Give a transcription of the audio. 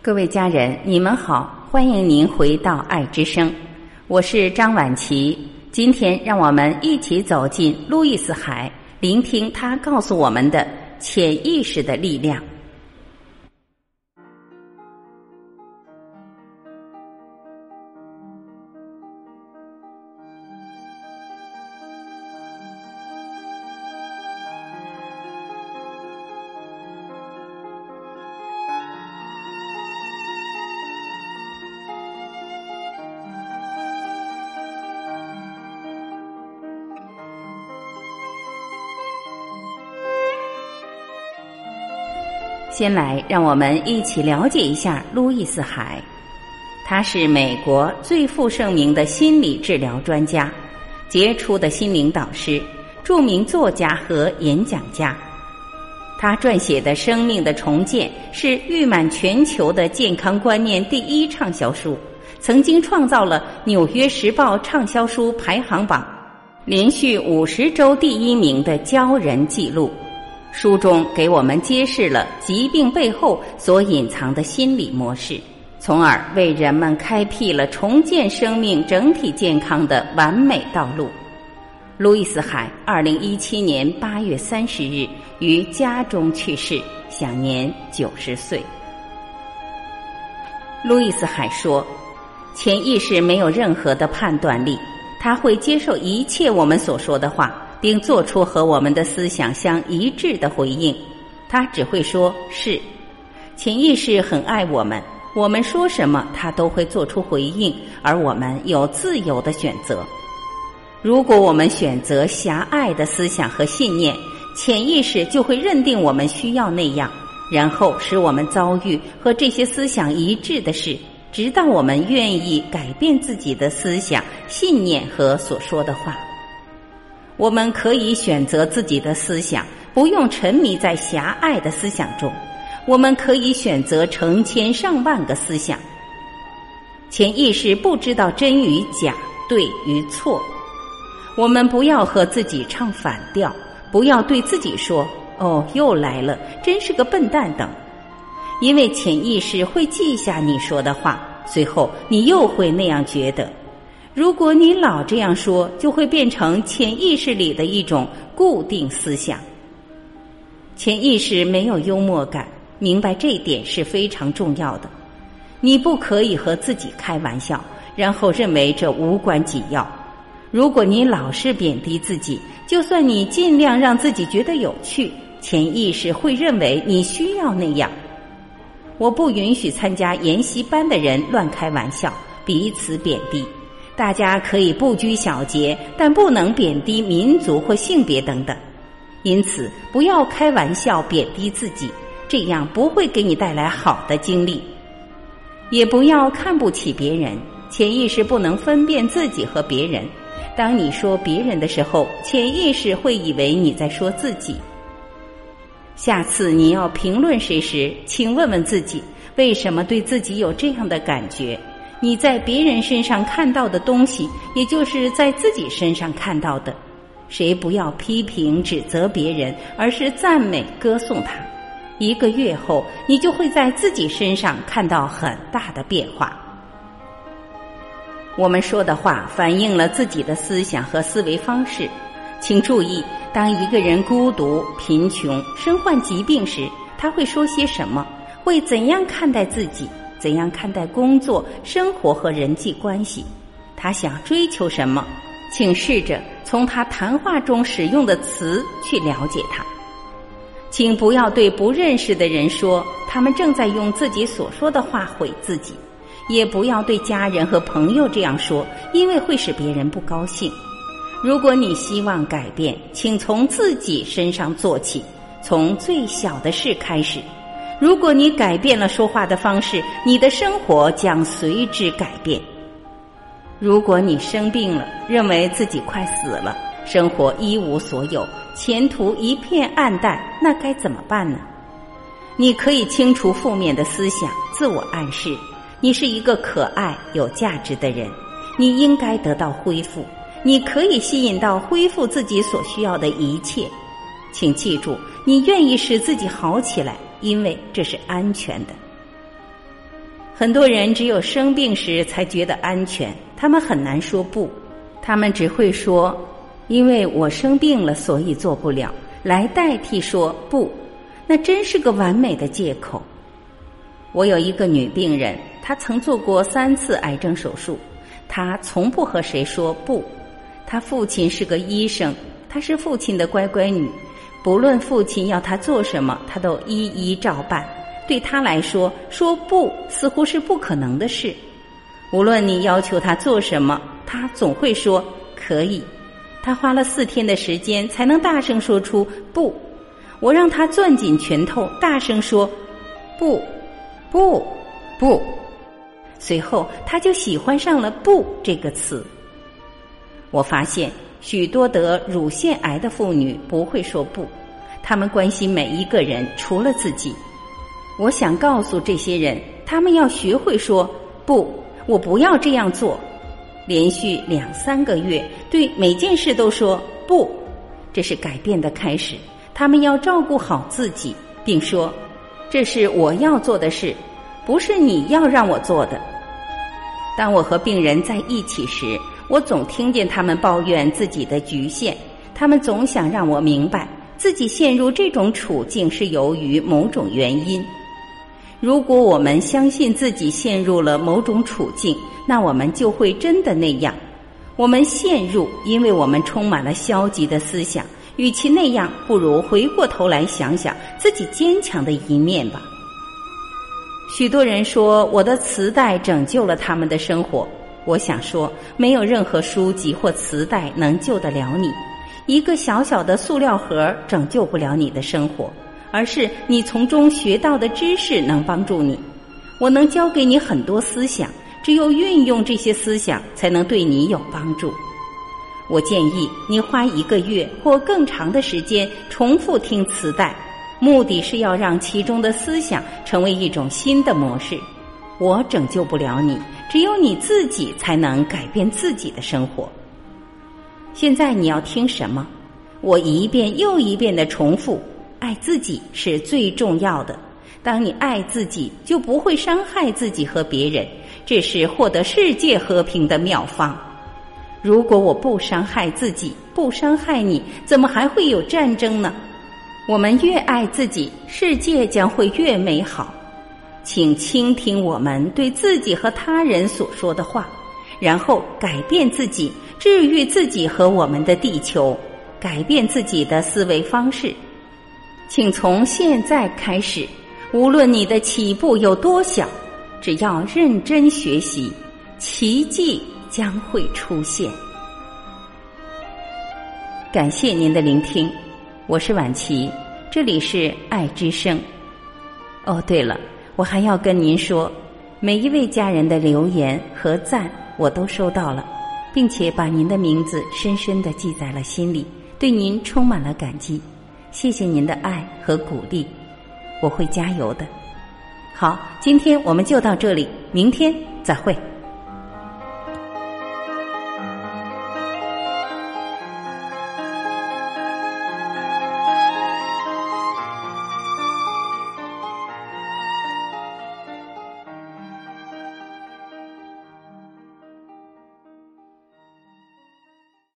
各位家人，你们好，欢迎您回到爱之声，我是张婉琪。今天让我们一起走进路易斯海，聆听他告诉我们的潜意识的力量。先来，让我们一起了解一下路易斯·海。他是美国最负盛名的心理治疗专家，杰出的心灵导师，著名作家和演讲家。他撰写的《生命的重建》是誉满全球的健康观念第一畅销书，曾经创造了《纽约时报》畅销书排行榜连续五十周第一名的骄人记录。书中给我们揭示了疾病背后所隐藏的心理模式，从而为人们开辟了重建生命整体健康的完美道路。路易斯·海二零一七年八月三十日于家中去世，享年九十岁。路易斯·海说：“潜意识没有任何的判断力，他会接受一切我们所说的话。”并做出和我们的思想相一致的回应，他只会说是。潜意识很爱我们，我们说什么，他都会做出回应，而我们有自由的选择。如果我们选择狭隘的思想和信念，潜意识就会认定我们需要那样，然后使我们遭遇和这些思想一致的事，直到我们愿意改变自己的思想、信念和所说的话。我们可以选择自己的思想，不用沉迷在狭隘的思想中。我们可以选择成千上万个思想。潜意识不知道真与假、对与错。我们不要和自己唱反调，不要对自己说：“哦，又来了，真是个笨蛋。”等，因为潜意识会记下你说的话，随后你又会那样觉得。如果你老这样说，就会变成潜意识里的一种固定思想。潜意识没有幽默感，明白这一点是非常重要的。你不可以和自己开玩笑，然后认为这无关紧要。如果你老是贬低自己，就算你尽量让自己觉得有趣，潜意识会认为你需要那样。我不允许参加研习班的人乱开玩笑，彼此贬低。大家可以不拘小节，但不能贬低民族或性别等等。因此，不要开玩笑贬低自己，这样不会给你带来好的经历。也不要看不起别人，潜意识不能分辨自己和别人。当你说别人的时候，潜意识会以为你在说自己。下次你要评论谁时，请问问自己，为什么对自己有这样的感觉？你在别人身上看到的东西，也就是在自己身上看到的。谁不要批评指责别人，而是赞美歌颂他。一个月后，你就会在自己身上看到很大的变化。我们说的话反映了自己的思想和思维方式。请注意，当一个人孤独、贫穷、身患疾病时，他会说些什么？会怎样看待自己？怎样看待工作、生活和人际关系？他想追求什么？请试着从他谈话中使用的词去了解他。请不要对不认识的人说他们正在用自己所说的话毁自己，也不要对家人和朋友这样说，因为会使别人不高兴。如果你希望改变，请从自己身上做起，从最小的事开始。如果你改变了说话的方式，你的生活将随之改变。如果你生病了，认为自己快死了，生活一无所有，前途一片暗淡，那该怎么办呢？你可以清除负面的思想，自我暗示：你是一个可爱、有价值的人，你应该得到恢复。你可以吸引到恢复自己所需要的一切。请记住，你愿意使自己好起来。因为这是安全的。很多人只有生病时才觉得安全，他们很难说不，他们只会说“因为我生病了，所以做不了”，来代替说不。那真是个完美的借口。我有一个女病人，她曾做过三次癌症手术，她从不和谁说不。她父亲是个医生，她是父亲的乖乖女，不论父亲要他做什么，他都一一照办。对他来说，说不似乎是不可能的事。无论你要求他做什么，他总会说可以。他花了四天的时间才能大声说出不。我让他攥紧拳头，大声说不，不，不。随后，他就喜欢上了“不”这个词。我发现许多得乳腺癌的妇女不会说不，她们关心每一个人，除了自己。我想告诉这些人，他们要学会说不，我不要这样做。连续两三个月，对每件事都说不，这是改变的开始。他们要照顾好自己，并说这是我要做的事，不是你要让我做的。当我和病人在一起时，我总听见他们抱怨自己的局限，他们总想让我明白自己陷入这种处境是由于某种原因。如果我们相信自己陷入了某种处境，那我们就会真的那样。我们陷入，因为我们充满了消极的思想。与其那样，不如回过头来想想自己坚强的一面吧。许多人说我的磁带拯救了他们的生活，我想说，没有任何书籍或磁带能救得了你。一个小小的塑料盒拯救不了你的生活。而是你从中学到的知识能帮助你，我能教给你很多思想，只有运用这些思想，才能对你有帮助。我建议你花一个月或更长的时间重复听磁带，目的是要让其中的思想成为一种新的模式。我拯救不了你，只有你自己才能改变自己的生活。现在你要听什么？我一遍又一遍的重复。爱自己是最重要的。当你爱自己，就不会伤害自己和别人。这是获得世界和平的妙方。如果我不伤害自己，不伤害你，怎么还会有战争呢？我们越爱自己，世界将会越美好。请倾听我们对自己和他人所说的话，然后改变自己，治愈自己和我们的地球，改变自己的思维方式。请从现在开始，无论你的起步有多小，只要认真学习，奇迹将会出现。感谢您的聆听，我是婉琪，这里是爱之声。哦，对了，我还要跟您说，每一位家人的留言和赞我都收到了，并且把您的名字深深的记在了心里，对您充满了感激。谢谢您的爱和鼓励，我会加油的。好，今天我们就到这里，明天再会。